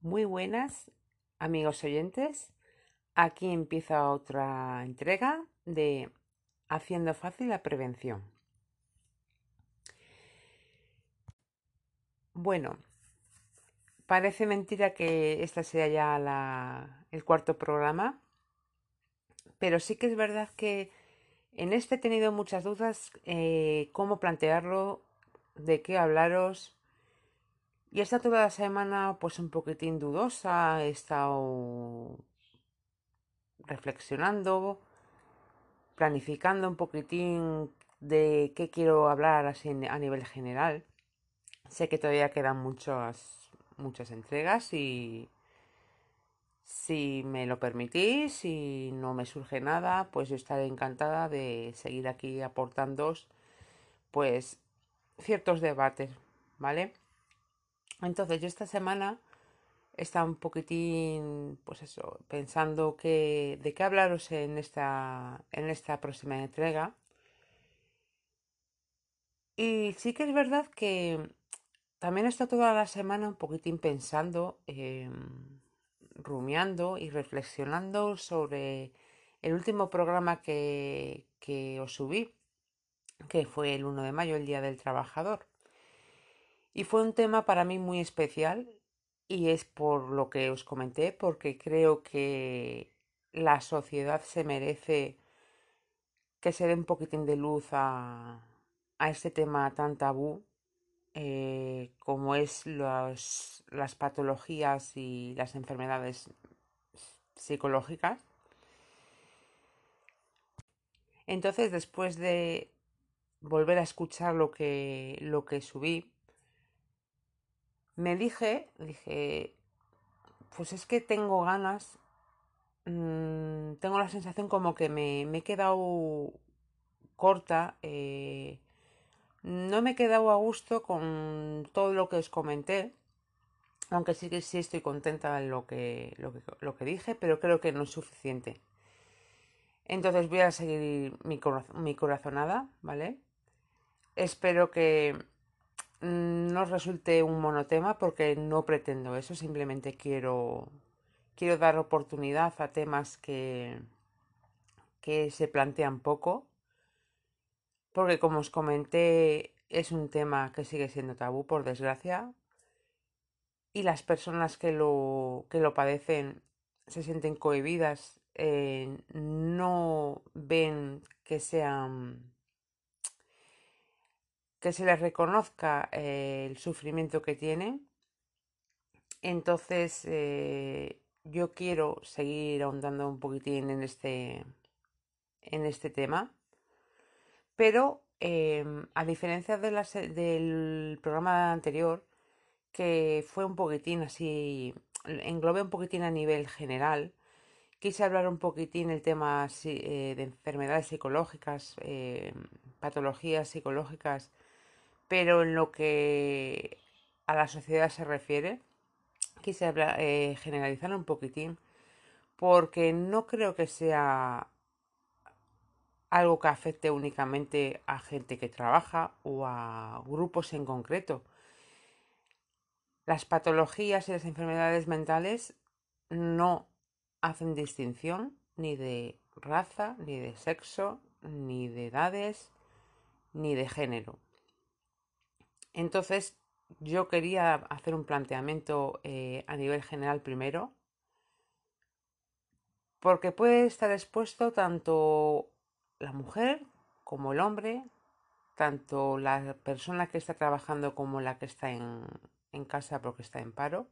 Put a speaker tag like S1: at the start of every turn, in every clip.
S1: Muy buenas, amigos oyentes. Aquí empieza otra entrega de Haciendo fácil la prevención. Bueno, parece mentira que esta sea ya la, el cuarto programa, pero sí que es verdad que en este he tenido muchas dudas eh, cómo plantearlo, de qué hablaros y está toda la semana pues un poquitín dudosa, he estado reflexionando, planificando un poquitín de qué quiero hablar así a nivel general. Sé que todavía quedan muchas, muchas entregas y si me lo permitís, si no me surge nada, pues yo estaré encantada de seguir aquí aportando pues ciertos debates, ¿vale? Entonces yo esta semana estado un poquitín, pues eso, pensando que, de qué hablaros en esta, en esta próxima entrega. Y sí que es verdad que también he estado toda la semana un poquitín pensando, em, rumiando y reflexionando sobre el último programa que, que os subí, que fue el 1 de mayo, el Día del Trabajador. Y fue un tema para mí muy especial y es por lo que os comenté, porque creo que la sociedad se merece que se dé un poquitín de luz a, a este tema tan tabú eh, como es las patologías y las enfermedades psicológicas. Entonces, después de volver a escuchar lo que, lo que subí, me dije, dije, pues es que tengo ganas, mmm, tengo la sensación como que me, me he quedado corta, eh, no me he quedado a gusto con todo lo que os comenté, aunque sí que sí estoy contenta en lo que, lo que, lo que dije, pero creo que no es suficiente. Entonces voy a seguir mi, mi corazonada, ¿vale? Espero que Mm, no resulte un monotema porque no pretendo eso, simplemente quiero, quiero dar oportunidad a temas que, que se plantean poco, porque como os comenté es un tema que sigue siendo tabú por desgracia y las personas que lo, que lo padecen se sienten cohibidas, eh, no ven que sean que se les reconozca eh, el sufrimiento que tienen. Entonces, eh, yo quiero seguir ahondando un poquitín en este, en este tema, pero em, a diferencia de del programa anterior, que fue un poquitín así, englobé un poquitín a nivel general, quise hablar un poquitín el tema eh, de enfermedades psicológicas, em, patologías psicológicas pero en lo que a la sociedad se refiere, quise eh, generalizar un poquitín, porque no creo que sea algo que afecte únicamente a gente que trabaja o a grupos en concreto. Las patologías y las enfermedades mentales no hacen distinción ni de raza, ni de sexo, ni de edades, ni de género. Entonces, yo quería hacer un planteamiento eh, a nivel general primero, porque puede estar expuesto tanto la mujer como el hombre, tanto la persona que está trabajando como la que está en, en casa porque está en paro.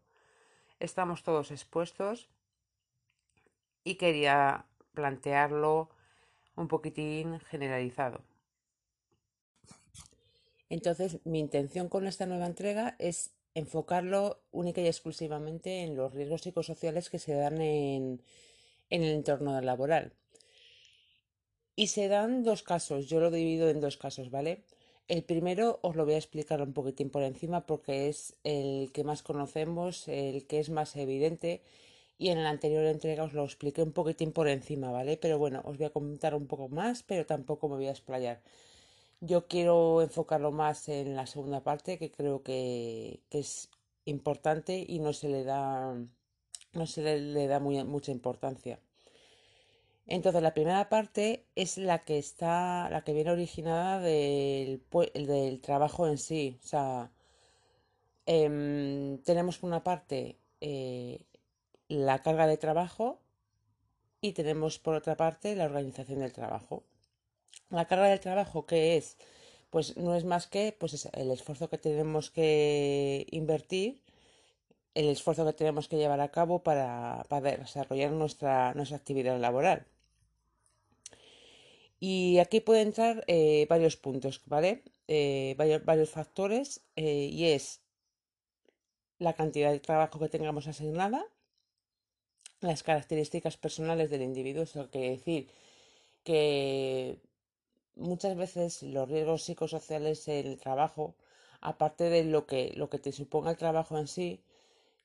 S1: Estamos todos expuestos y quería plantearlo un poquitín generalizado. Entonces, mi intención con esta nueva entrega es enfocarlo única y exclusivamente en los riesgos psicosociales que se dan en, el entorno laboral. Y se dan dos casos, yo lo divido en dos casos, ¿vale? El primero os lo voy a explicar un poquitín por encima porque es el que más conocemos, el que es más evidente y en la anterior entrega os lo expliqué un poquitín por encima, ¿vale? Pero bueno, os voy a comentar un poco más, pero tampoco me voy a explayar. Yo quiero enfocarlo más en la segunda parte, que creo que, es importante y no se le da, no se le, da muy, mucha importancia. Entonces la primera parte es la que está, la que viene originada del, del trabajo en sí. O sea, em, tenemos por una parte eh, la carga de trabajo y tenemos por otra parte la organización del trabajo. La carga del trabajo, ¿qué es? Pues no es más que pues, el esfuerzo que tenemos que invertir, el esfuerzo que tenemos que llevar a cabo para, desarrollar nuestra, nuestra actividad laboral. Y aquí pueden entrar eh, varios puntos, ¿vale? Eh, varios, varios, factores eh, y es la cantidad de trabajo que tengamos asignada, las características personales del individuo, eso quiere decir que muchas veces los riesgos psicosociales en el trabajo, aparte de lo que, lo que te suponga el trabajo en sí,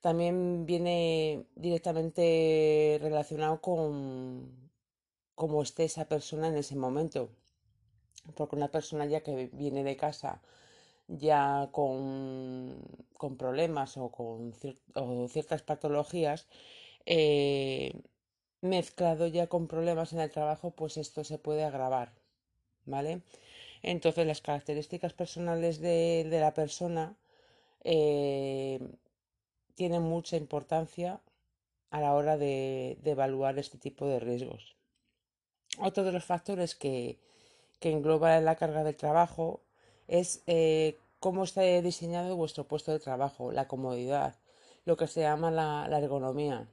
S1: también viene directamente relacionado con cómo esté esa persona en ese momento. Porque una persona ya que viene de casa ya con, con problemas o con o ciertas patologías, eh, mezclado ya con problemas en el trabajo, pues esto se puede agravar, ¿vale? Entonces las características personales de, de la persona eh, tienen mucha importancia a la hora de, de, evaluar este tipo de riesgos. Otro de los factores que, que engloba la carga del trabajo es eh, cómo está diseñado vuestro puesto de trabajo, la comodidad, lo que se llama la, la ergonomía.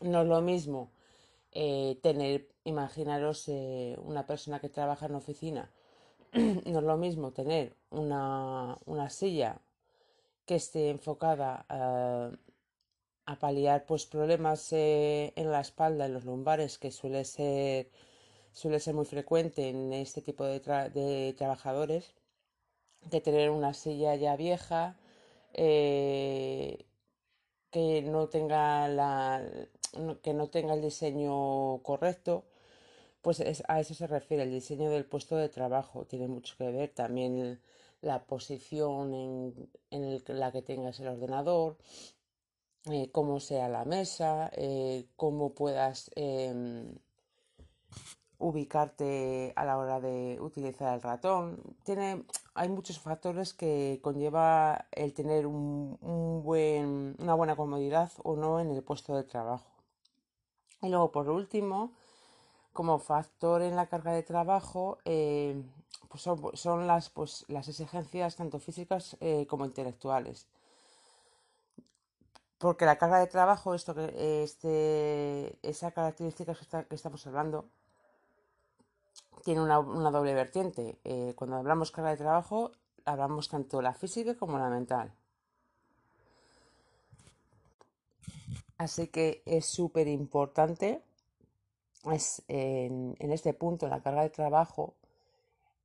S1: No es lo mismo eh, tener, imaginaros eh, una persona que trabaja en oficina, no es lo mismo tener una, una silla que esté enfocada a, paliar pues problemas eh, en la espalda, en los lumbares, que suele ser, suele ser muy frecuente en este tipo de, tra de trabajadores, que tener una silla ya vieja, que no tenga la que no tenga el diseño correcto, pues es, a eso se refiere el diseño del puesto de trabajo. Tiene mucho que ver también la posición en, la que tengas el ordenador, eh, cómo sea la mesa, eh, cómo puedas eh, ubicarte a la hora de utilizar el ratón. Tiene, hay muchos factores que conlleva el tener una buena comodidad o no en el puesto de trabajo. Y luego, por último, como factor en la carga de trabajo, eh, pues son, son, las, pues, las exigencias tanto físicas eh, como intelectuales. Porque la carga de trabajo, esto este, esa característica que estamos hablando, tiene una, una doble vertiente. Eh, cuando hablamos carga de trabajo, hablamos tanto la física como la mental. Así que es súper importante en, este punto, la carga de trabajo,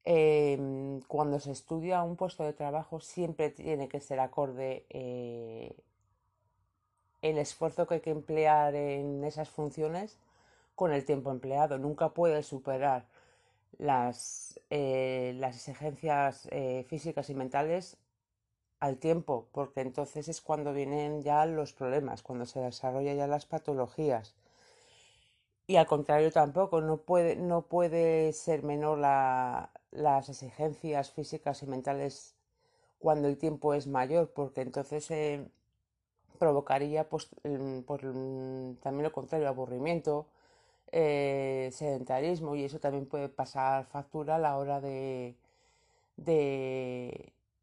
S1: eh, cuando se estudia un puesto de trabajo, siempre tiene que ser acorde eh, el esfuerzo que hay que emplear en esas funciones con el tiempo empleado. Nunca puede superar las, eh, las exigencias eh, físicas y mentales al tiempo, porque entonces es cuando vienen ya los problemas, cuando se desarrollan ya las patologías. Y al contrario tampoco, no puede, no puede ser menor la, las exigencias físicas y mentales cuando el tiempo es mayor, porque entonces eh, provocaría pues, pues, también lo contrario, aburrimiento, eh, sedentarismo y eso también puede pasar factura a la hora de,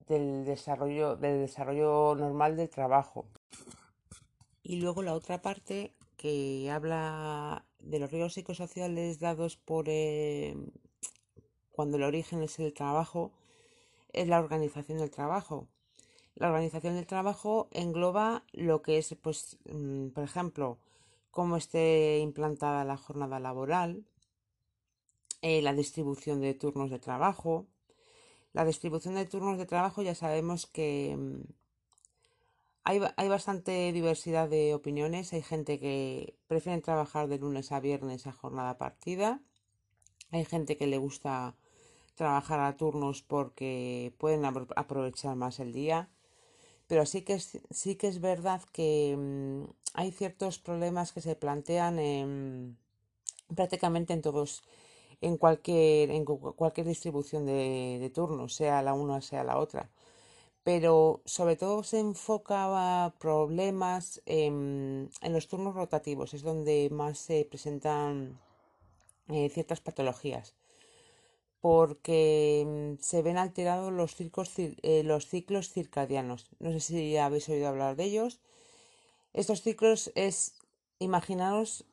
S1: del, desarrollo, del desarrollo normal del trabajo. Y luego la otra parte que habla de los riesgos psicosociales dados por eh, cuando el origen es el trabajo es la organización del trabajo. La organización del trabajo engloba lo que es, pues, mm, por ejemplo, cómo esté implantada la jornada laboral, eh, la distribución de turnos de trabajo. La distribución de turnos de trabajo ya sabemos que mm, hay, hay, bastante diversidad de opiniones. Hay gente que prefiere trabajar de lunes a viernes a jornada partida. Hay gente que le gusta trabajar a turnos porque pueden aprovechar más el día. pero sí que es, sí que es verdad que mm, hay ciertos problemas que se plantean en, prácticamente en todos, en cualquier, en cualquier distribución de, de turnos, sea la una, sea la otra. Pero sobre todo se enfoca problemas en, los turnos rotativos, es donde más se presentan eh, ciertas patologías porque se ven alterados los, eh, los ciclos circadianos. No sé si habéis oído hablar de ellos. Estos ciclos es, imaginaros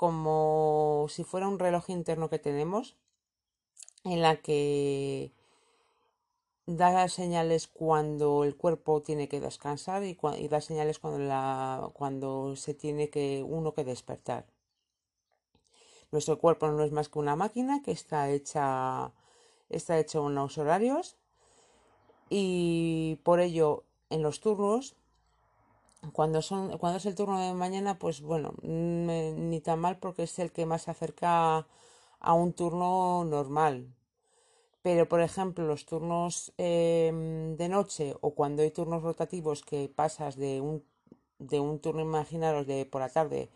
S1: como si fuera un reloj interno que tenemos, en la que da señales cuando el cuerpo tiene que descansar y, da señales cuando, cuando se tiene que uno que despertar. Nuestro cuerpo no es más que una máquina que está hecha, está hecha unos horarios y por ello en los turnos, cuando, son, cuando es el turno de mañana, pues bueno, mm, ni tan mal porque es el que más se acerca a un turno normal. Pero, por ejemplo, los turnos em, de noche o cuando hay turnos rotativos que pasas de un, de un turno, imaginaros, de por la tarde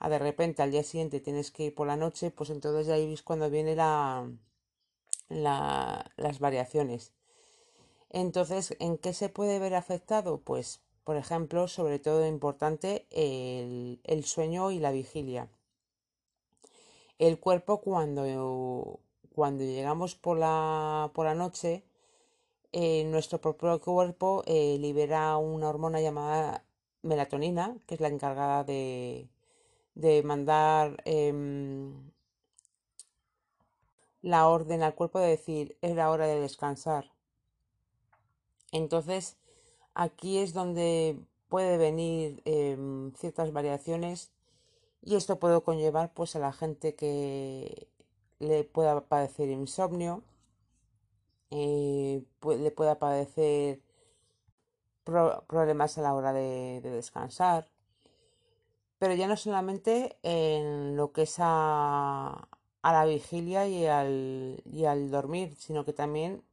S1: a de repente al día siguiente tienes que ir por la noche, pues entonces ya ahí veis cuando viene la, las variaciones. Entonces, ¿en qué se puede ver afectado? Pues, por ejemplo, sobre todo importante el, el sueño y la vigilia. El cuerpo cuando, cuando llegamos por la, por la noche, eh, nuestro propio cuerpo eh, libera una hormona llamada melatonina, que es la encargada de, de mandar em, la orden al cuerpo de decir es la hora de descansar. Entonces, aquí es donde puede venir em, ciertas variaciones y esto puede conllevar pues a la gente que le pueda padecer insomnio, eh, le pueda padecer problemas a la hora de descansar, pero ya no solamente en lo que es a, la vigilia y al, y al, dormir, sino que también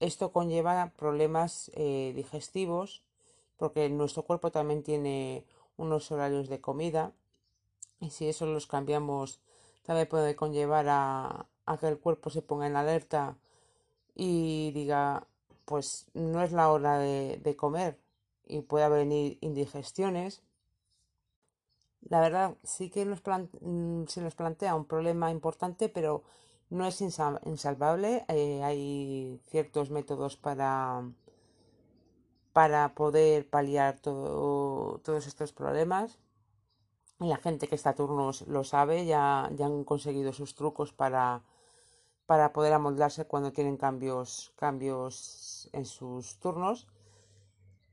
S1: esto conlleva problemas eh, digestivos, porque nuestro cuerpo también tiene unos horarios de comida, y si eso los cambiamos, también puede conllevar a, que el cuerpo se ponga en alerta y diga, pues no es la hora de, comer, y puede venir indigestiones. La verdad, sí que mm, se nos plantea un problema importante, pero no es insalvable. Eh, hay ciertos métodos para, para poder paliar todo, todos estos problemas. La gente que está a turnos lo sabe, ya, ya han conseguido sus trucos para, para poder amoldarse cuando tienen cambios, cambios en sus turnos.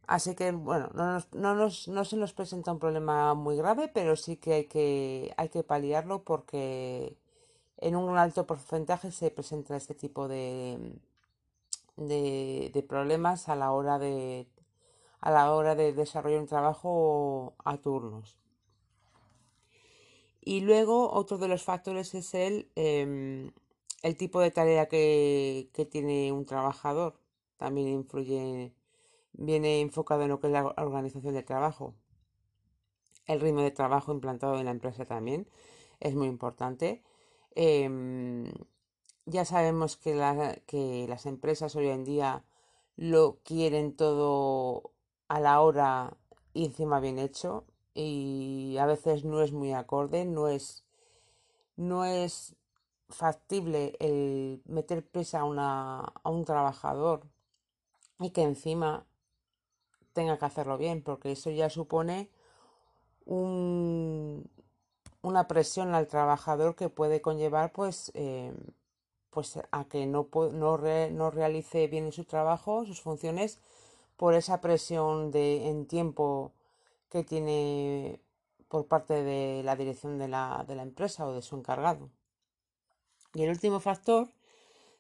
S1: Así que, bueno, no, no, no, se nos presenta un problema muy grave, pero sí que hay que, hay que paliarlo porque en un alto porcentaje se presenta este tipo de, de, problemas a la hora de a la hora de desarrollar un trabajo a turnos. Y luego otro de los factores es el, em, el tipo de tarea que, que tiene un trabajador. También influye viene enfocado en lo que es la organización del trabajo. El ritmo de trabajo implantado en la empresa también es muy importante. Em, ya sabemos que, que las empresas hoy en día lo quieren todo a la hora y encima bien hecho y a veces no es muy acorde, no es, no es factible el meter presa a, a un trabajador y que encima tenga que hacerlo bien, porque eso ya supone un, una presión al trabajador que puede conllevar pues, eh, pues a que no, no, no realice bien su trabajo, sus funciones, por esa presión de, en tiempo que tiene por parte de la dirección de la, de la empresa o de su encargado. Y el último factor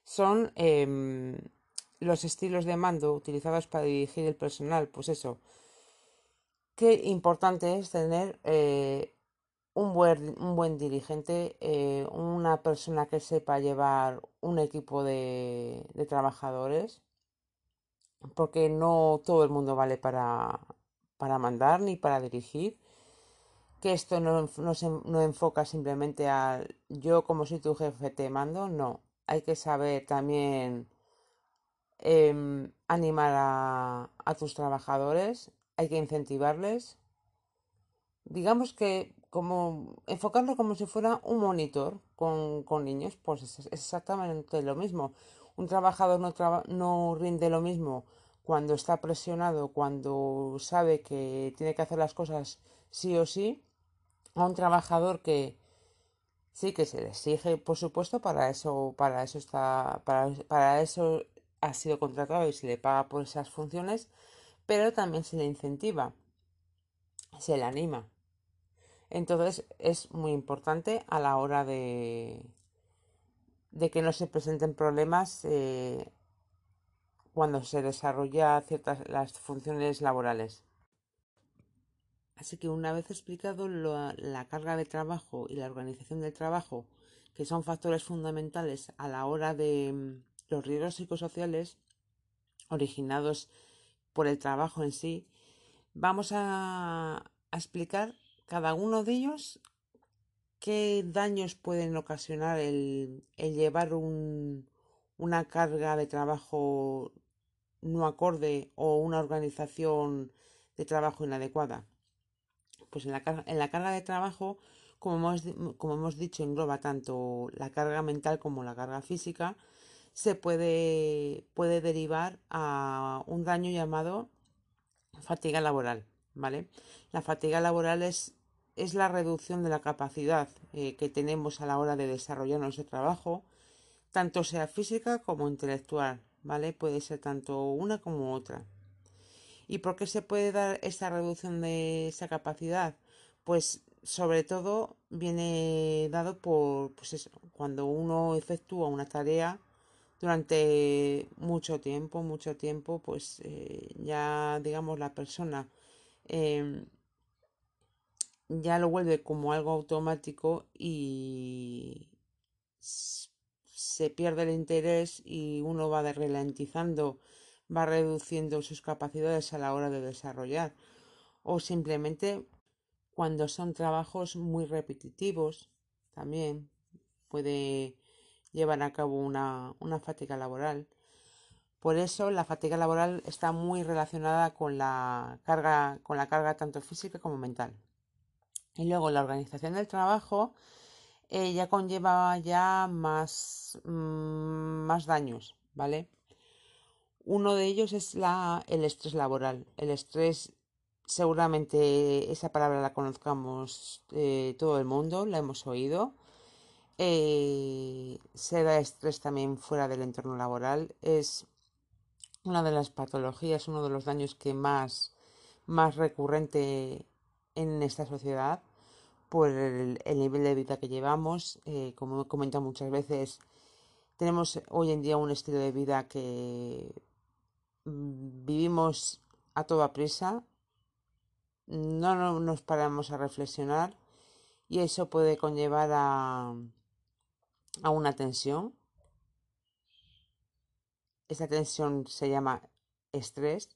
S1: son em, los estilos de mando utilizados para dirigir el personal, pues eso, qué importante es tener eh, un, buen, un buen dirigente, eh, una persona que sepa llevar un equipo de, trabajadores porque no todo el mundo vale para, para mandar ni para dirigir, que esto no, no, se, no enfoca simplemente al yo como soy tu jefe te mando, no, hay que saber también eh, animar a, a tus trabajadores, hay que incentivarles, digamos que como enfocarlo como si fuera un monitor con, con niños, pues es, exactamente lo mismo. Un trabajador no, traba, no rinde lo mismo cuando está presionado, cuando sabe que tiene que hacer las cosas sí o sí, a un trabajador que sí que se le exige, por supuesto, para eso, para eso está, para, para eso ha sido contratado y se le paga por esas funciones, pero también se le incentiva, se le anima. Entonces es muy importante a la hora de, de que no se presenten problemas eh, cuando se desarrolla ciertas las funciones laborales. Así que una vez explicado lo, la carga de trabajo y la organización del trabajo, que son factores fundamentales a la hora de mm, los riesgos psicosociales originados por el trabajo en sí, vamos a, a explicar cada uno de ellos qué daños pueden ocasionar el, el llevar un, una carga de trabajo no acorde o una organización de trabajo inadecuada. Pues en la, en la carga de trabajo, como hemos, como hemos dicho, engloba tanto la carga mental como la carga física, se puede, puede derivar a un daño llamado fatiga laboral. ¿vale? La fatiga laboral es, es la reducción de la capacidad eh, que tenemos a la hora de desarrollar nuestro trabajo, tanto sea física como intelectual, ¿vale? Puede ser tanto una como otra. ¿Y por qué se puede dar esa reducción de esa capacidad? Pues sobre todo viene dado por pues cuando uno efectúa una tarea durante mucho tiempo, mucho tiempo, pues eh, ya digamos la persona eh, ya lo vuelve como algo automático y se pierde el interés y uno va ralentizando, va reduciendo sus capacidades a la hora de desarrollar. O simplemente cuando son trabajos muy repetitivos, también puede llevar a cabo una, una fatiga laboral. Por eso la fatiga laboral está muy relacionada con la carga, con la carga tanto física como mental. Y luego la organización del trabajo eh, ya conlleva ya más, mmm, más daños, ¿vale? Uno de ellos es la, el estrés laboral. El estrés, seguramente esa palabra la conozcamos eh, todo el mundo, la hemos oído. Eh, se da estrés también fuera del entorno laboral. Es una de las patologías, uno de los daños que más, más recurrente en esta sociedad por el, el nivel de vida que llevamos. Eh, como he comentado muchas veces, tenemos hoy en día un estilo de vida que mm, vivimos a toda prisa, no, no nos paramos a reflexionar y eso puede conllevar a, a una tensión. Esa tensión se llama estrés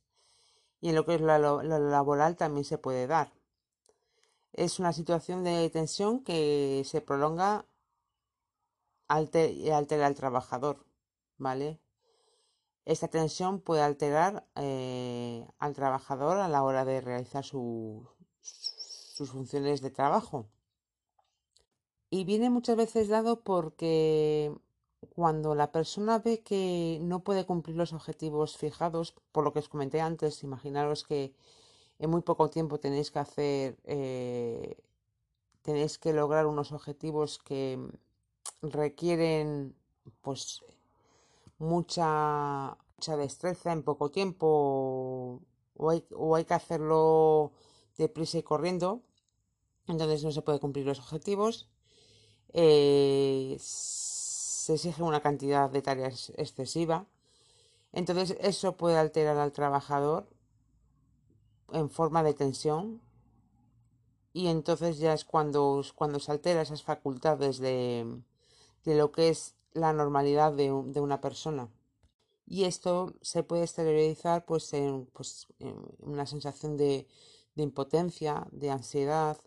S1: y en lo que es lo, lo laboral también se puede dar. Es una situación de tensión que se prolonga y altera al trabajador, ¿vale? Esta tensión puede alterar eh, al trabajador a la hora de realizar su, sus funciones de trabajo. Y viene muchas veces dado porque cuando la persona ve que no puede cumplir los objetivos fijados, por lo que os comenté antes, imaginaros que en muy poco tiempo tenéis que hacer, eh, tenéis que lograr unos objetivos que requieren pues mucha, mucha destreza en poco tiempo o hay, o hay que hacerlo deprisa y corriendo, entonces no se puede cumplir los objetivos. Eh, se exige una cantidad de tareas excesiva. Entonces eso puede alterar al trabajador en forma de tensión y entonces ya es cuando, cuando se altera esas facultades de, de lo que es la normalidad de, de una persona. y esto se puede exteriorizar pues en, pues, una sensación de, impotencia, de ansiedad,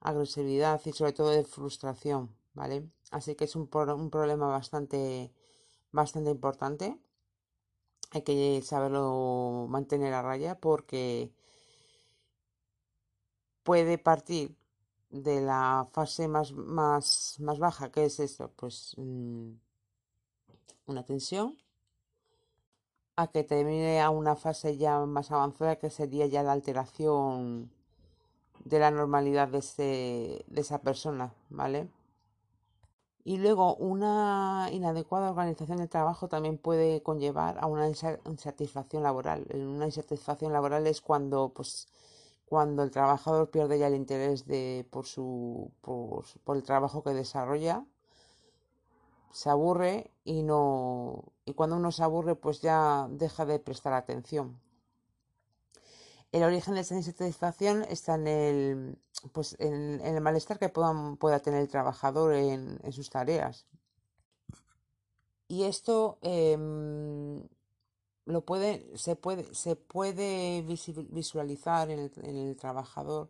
S1: agresividad y sobre todo de frustración, ¿vale? Así que es un, un problema bastante, bastante importante. Hay que saberlo mantener a raya porque puede partir de la fase más, más, más baja, que es esto, pues mm, una tensión, a que termine a una fase ya más avanzada, que sería ya la alteración de la normalidad de, de esa persona, ¿vale? Y luego una inadecuada organización del trabajo también puede conllevar a una insatisfacción laboral. Una insatisfacción laboral es cuando pues cuando el trabajador pierde ya el interés de, por, su, por, el trabajo que desarrolla, se aburre y no y cuando uno se aburre pues ya deja de prestar atención. El origen de esa insatisfacción está en el, pues en, el malestar que pueda tener el trabajador en, sus tareas. Y esto em, lo puede, se puede, se puede visualizar en el, trabajador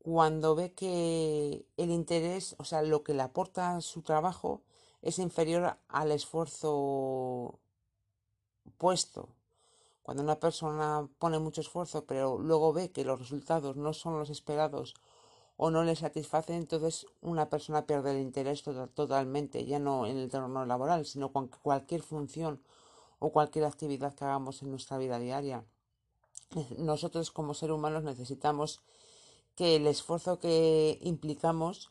S1: cuando ve que el interés, o sea, lo que le aporta su trabajo es inferior al esfuerzo puesto. Cuando una persona pone mucho esfuerzo, pero luego ve que los resultados no son los esperados o no le satisfacen, entonces una persona pierde el interés totalmente, ya no en el terreno laboral, sino con cualquier función o cualquier actividad que hagamos en nuestra vida diaria. Nosotros como seres humanos necesitamos que el esfuerzo que implicamos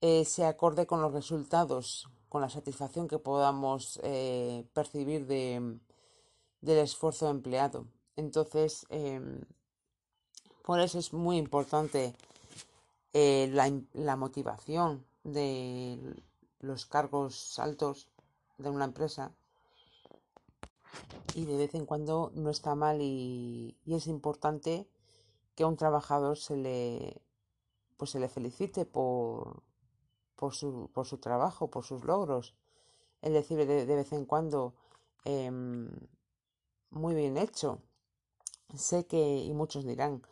S1: eh, se acorde con los resultados, con la satisfacción que podamos eh, percibir de, del esfuerzo empleado. Entonces, em, por eso es muy importante eh, la, la motivación de los cargos altos de una empresa y de vez en cuando no está mal y, es importante que a un trabajador se le pues se le felicite por, por, su, por su trabajo, por sus logros. Es decir, de, vez en cuando em, muy bien hecho. Sé que, y muchos dirán,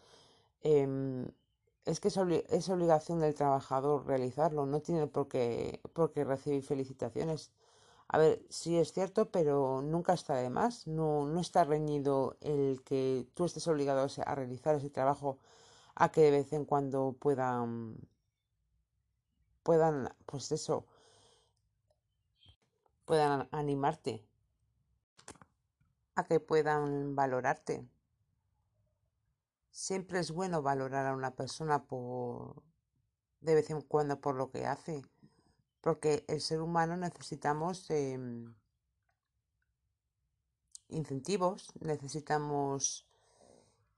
S1: em, es que es, obligación del trabajador realizarlo, no tiene por qué, por qué recibir felicitaciones. A ver, sí es cierto, pero nunca está de más. No, no está reñido el que tú estés obligado a realizar ese trabajo a que de vez en cuando puedan, puedan, pues eso, puedan animarte, a que puedan valorarte. Siempre es bueno valorar a una persona por de vez en cuando por lo que hace porque el ser humano necesitamos em, incentivos, necesitamos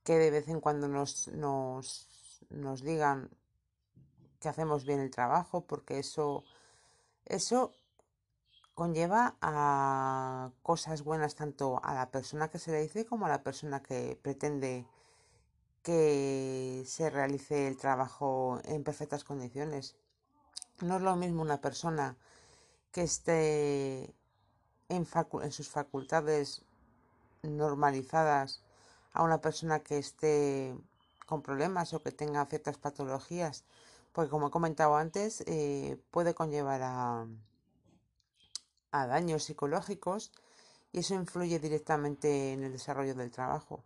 S1: que de vez en cuando nos, nos, nos digan que hacemos bien el trabajo, porque eso, eso conlleva a cosas buenas tanto a la persona que se le dice como a la persona que pretende que se realice el trabajo en perfectas condiciones. No es lo mismo una persona que esté en, sus facultades normalizadas a una persona que esté con problemas o que tenga ciertas patologías, porque como he comentado antes, eh, puede conllevar a, daños psicológicos y eso influye directamente en el desarrollo del trabajo.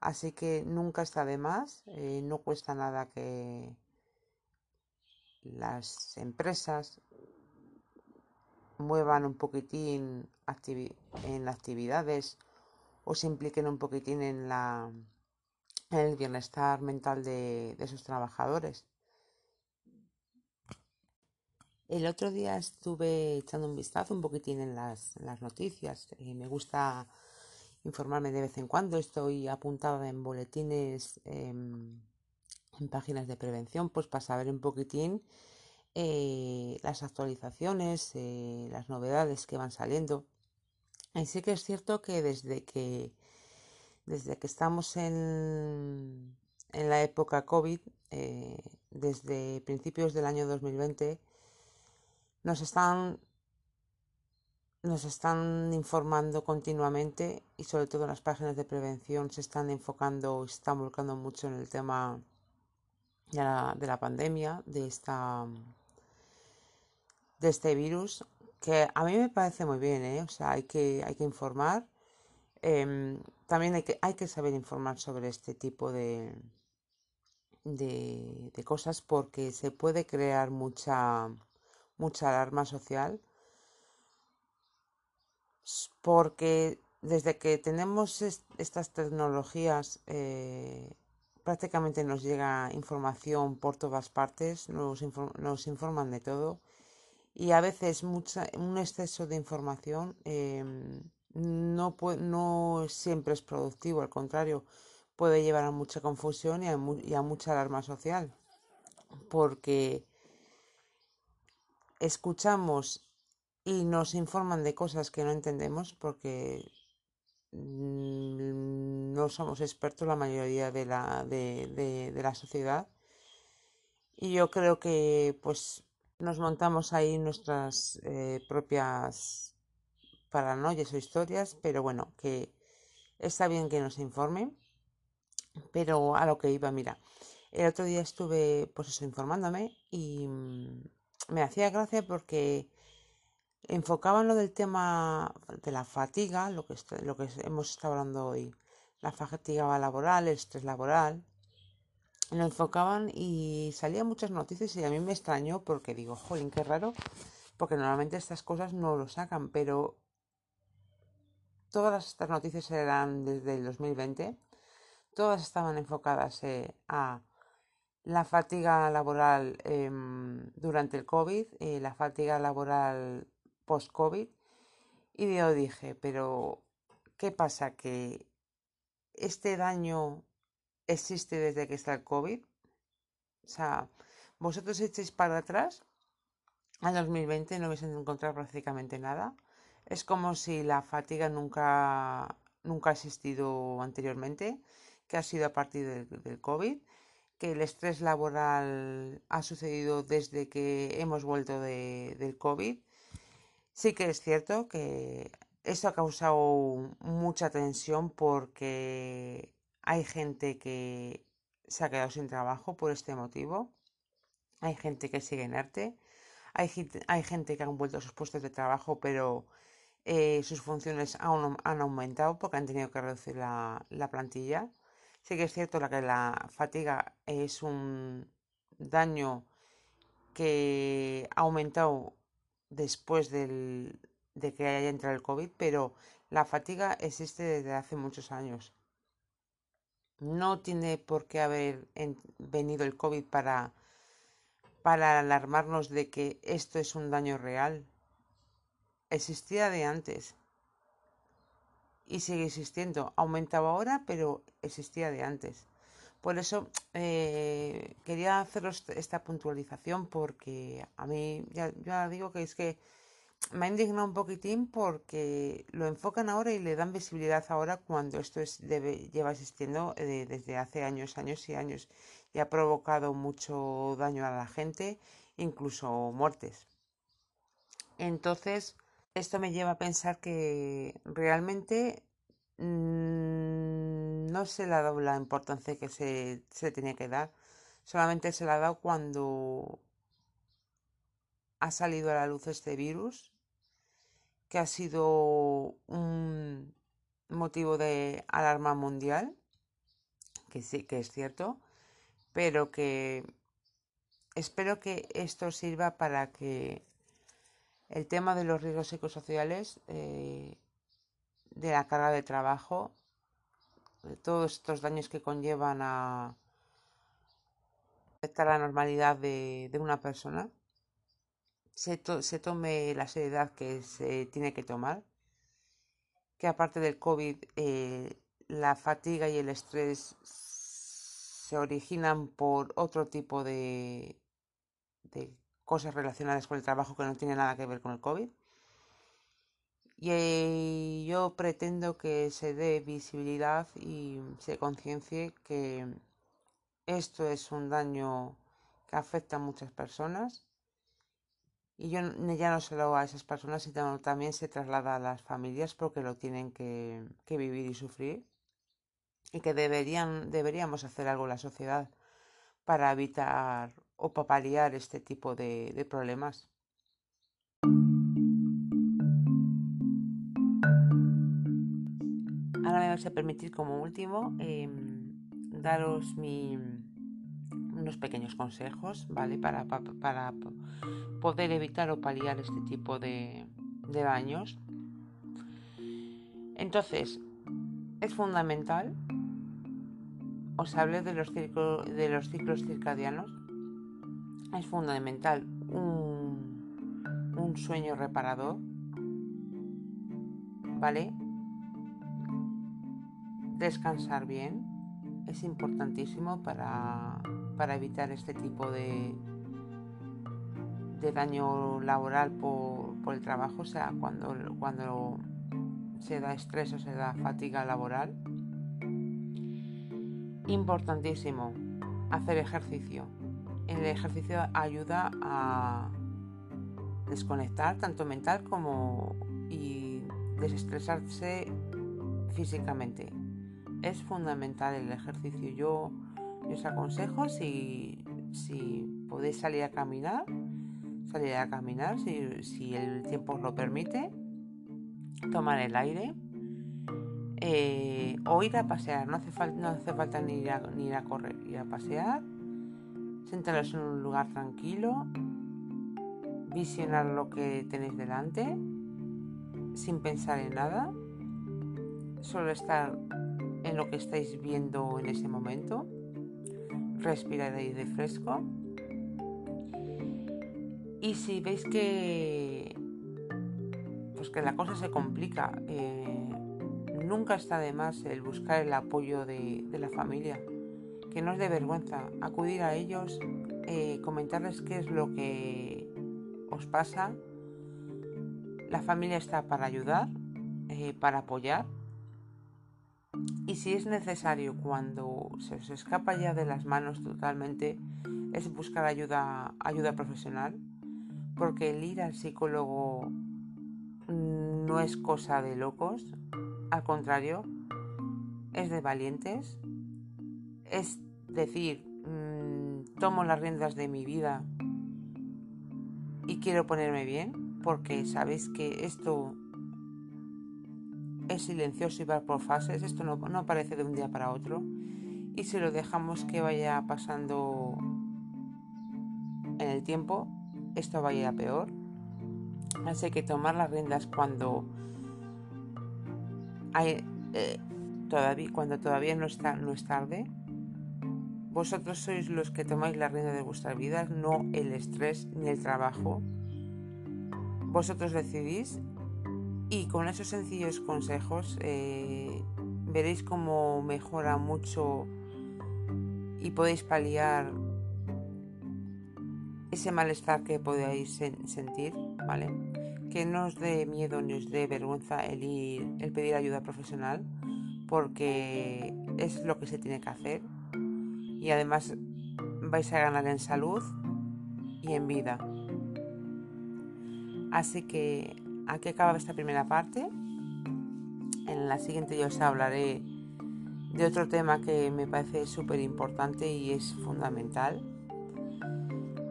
S1: Así que nunca está de más, eh, no cuesta nada que, las empresas muevan un poquitín en las actividades o se impliquen un poquitín en, la, en el bienestar mental de, sus trabajadores. El otro día estuve echando un vistazo un poquitín en las, noticias. y me gusta informarme de vez en cuando. Estoy apuntada en boletines. Em, en páginas de prevención, pues para saber un poquitín eh, las actualizaciones, eh, las novedades que van saliendo. Y sí que es cierto que desde que desde que estamos en, en la época COVID, eh, desde principios del año 2020, nos están nos están informando continuamente y sobre todo en las páginas de prevención se están enfocando, se están volcando mucho en el tema la, de la pandemia, de esta de este virus, que a mí me parece muy bien, ¿eh? O sea, hay que, hay que informar. Em, también hay que, hay que saber informar sobre este tipo de, de, cosas porque se puede crear mucha, mucha alarma social porque desde que tenemos estas tecnologías eh, prácticamente nos llega información por todas partes, nos, nos, informan de todo y a veces mucha, un exceso de información em, no, siempre es productivo, al contrario, puede llevar a mucha confusión y a, y a mucha alarma social porque escuchamos y nos informan de cosas que no entendemos porque no somos expertos la mayoría de la, de, la sociedad. Y yo creo que pues nos montamos ahí nuestras eh, propias paranoias o historias, pero bueno, que está bien que nos informen. Pero a lo que iba, mira, el otro día estuve pues eso informándome y mm, me hacía gracia porque enfocaban lo del tema de la fatiga, lo que, lo que hemos estado hablando hoy, la fatiga laboral, el estrés laboral, lo enfocaban y salían muchas noticias y a mí me extrañó porque digo, jolín, qué raro, porque normalmente estas cosas no lo sacan, pero todas estas noticias eran desde el 2020, todas estaban enfocadas eh, a la fatiga laboral em, durante el COVID, eh, la fatiga laboral post-COVID y yo dije, pero ¿qué pasa? ¿Que este daño existe desde que está el COVID? O sea, vosotros echéis para atrás al 2020 no vais a encontrar prácticamente nada. Es como si la fatiga nunca, nunca ha existido anteriormente, que ha sido a partir del, COVID, que el estrés laboral ha sucedido desde que hemos vuelto del COVID Sí que es cierto que eso ha causado mucha tensión porque hay gente que se ha quedado sin trabajo por este motivo, hay gente que sigue en arte, hay, hay gente que han vuelto a sus puestos de trabajo pero eh, sus funciones aún han aumentado porque han tenido que reducir la, la plantilla. Sí que es cierto que la fatiga es un daño que ha aumentado después del, de que haya entrado el COVID, pero la fatiga existe desde hace muchos años. No tiene por qué haber venido el COVID para, para alarmarnos de que esto es un daño real. Existía de antes. Y sigue existiendo. Aumentaba ahora, pero existía de antes. Por eso eh, quería haceros esta puntualización porque a mí ya, ya digo que es que me ha indignado un poquitín porque lo enfocan ahora y le dan visibilidad ahora cuando esto es, debe, lleva existiendo eh, desde hace años, años y años y ha provocado mucho daño a la gente, incluso muertes. Entonces, esto me lleva a pensar que realmente Mm, no se le ha dado la importancia que se, se tenía que dar. Solamente se le ha dado cuando ha salido a la luz este virus, que ha sido un motivo de alarma mundial, que sí que es cierto, pero que espero que esto sirva para que el tema de los riesgos psicosociales eh, de la carga de trabajo, de todos estos daños que conllevan a afectar la normalidad de, una persona, se, se, tome la seriedad que se tiene que tomar, que aparte del COVID, eh, la fatiga y el estrés se originan por otro tipo de, de cosas relacionadas con el trabajo que no tiene nada que ver con el COVID y eh, yo pretendo que se dé visibilidad y se conciencie que esto es un daño que afecta a muchas personas Y yo ya no solo a esas personas, sino también se traslada a las familias porque lo tienen que, vivir y sufrir. Y que deberían, deberíamos hacer algo en la sociedad para evitar o para paliar este tipo de problemas. Me vais a permitir como último em, daros unos pequeños consejos, ¿vale? Para, para, poder evitar o paliar este tipo de, de daños. Entonces, es fundamental, os hablé de los, de los ciclos circadianos, es fundamental un, un sueño reparador, ¿vale? Descansar bien es importantísimo para, evitar este tipo de, de daño laboral por, el trabajo, o sea, cuando, cuando se da estrés o se da fatiga laboral. Importantísimo, hacer ejercicio. El ejercicio ayuda a desconectar tanto mental como y desestresarse físicamente es fundamental el ejercicio. Yo, os aconsejo si, podéis salir a caminar, salir a caminar si, el tiempo os lo permite, tomar el aire eh, o ir a pasear. No hace, falta, no hace falta ni ir, a, ni ir a correr, ir a pasear, sentaros en un lugar tranquilo, visionar lo que tenéis delante sin pensar en nada, solo estar en lo que estáis viendo en ese momento. Respirad aire fresco. Y si veis que pues que la cosa se complica, eh, nunca está de más el buscar el apoyo de, la familia. Que no es de vergüenza acudir a ellos, eh, comentarles qué es lo que os pasa. La familia está para ayudar, eh, para apoyar y si es necesario cuando se os escapa ya de las manos totalmente, es buscar ayuda, ayuda profesional, porque el ir al psicólogo no es cosa de locos, al contrario, es de valientes, es decir, mm, tomo las riendas de mi vida y quiero ponerme bien, porque sabéis que esto es silencioso y va por fases, esto no, no aparece de un día para otro. Y si lo dejamos que vaya pasando en el tiempo, esto va a ir a peor. Así que tomar las riendas cuando hay, eh, todavía, cuando todavía no, está, no es tarde. Vosotros sois los que tomáis la rienda de vuestras vidas, no el estrés ni el trabajo. Vosotros decidís y con esos sencillos consejos eh, veréis cómo mejora mucho y podéis paliar ese malestar que podáis sentir, ¿vale? Que no os dé miedo ni os dé vergüenza el ir, el pedir ayuda profesional, porque es lo que se tiene que hacer. Y además vais a ganar en salud y en vida. Así que aquí acaba esta primera parte. En la siguiente yo os hablaré de otro tema que me parece súper importante y es fundamental.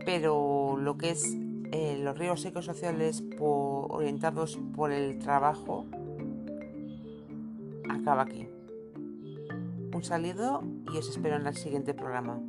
S1: Pero lo que es eh, los ríos ecosociales orientados por el trabajo acaba aquí. Un saludo y os espero en el siguiente programa.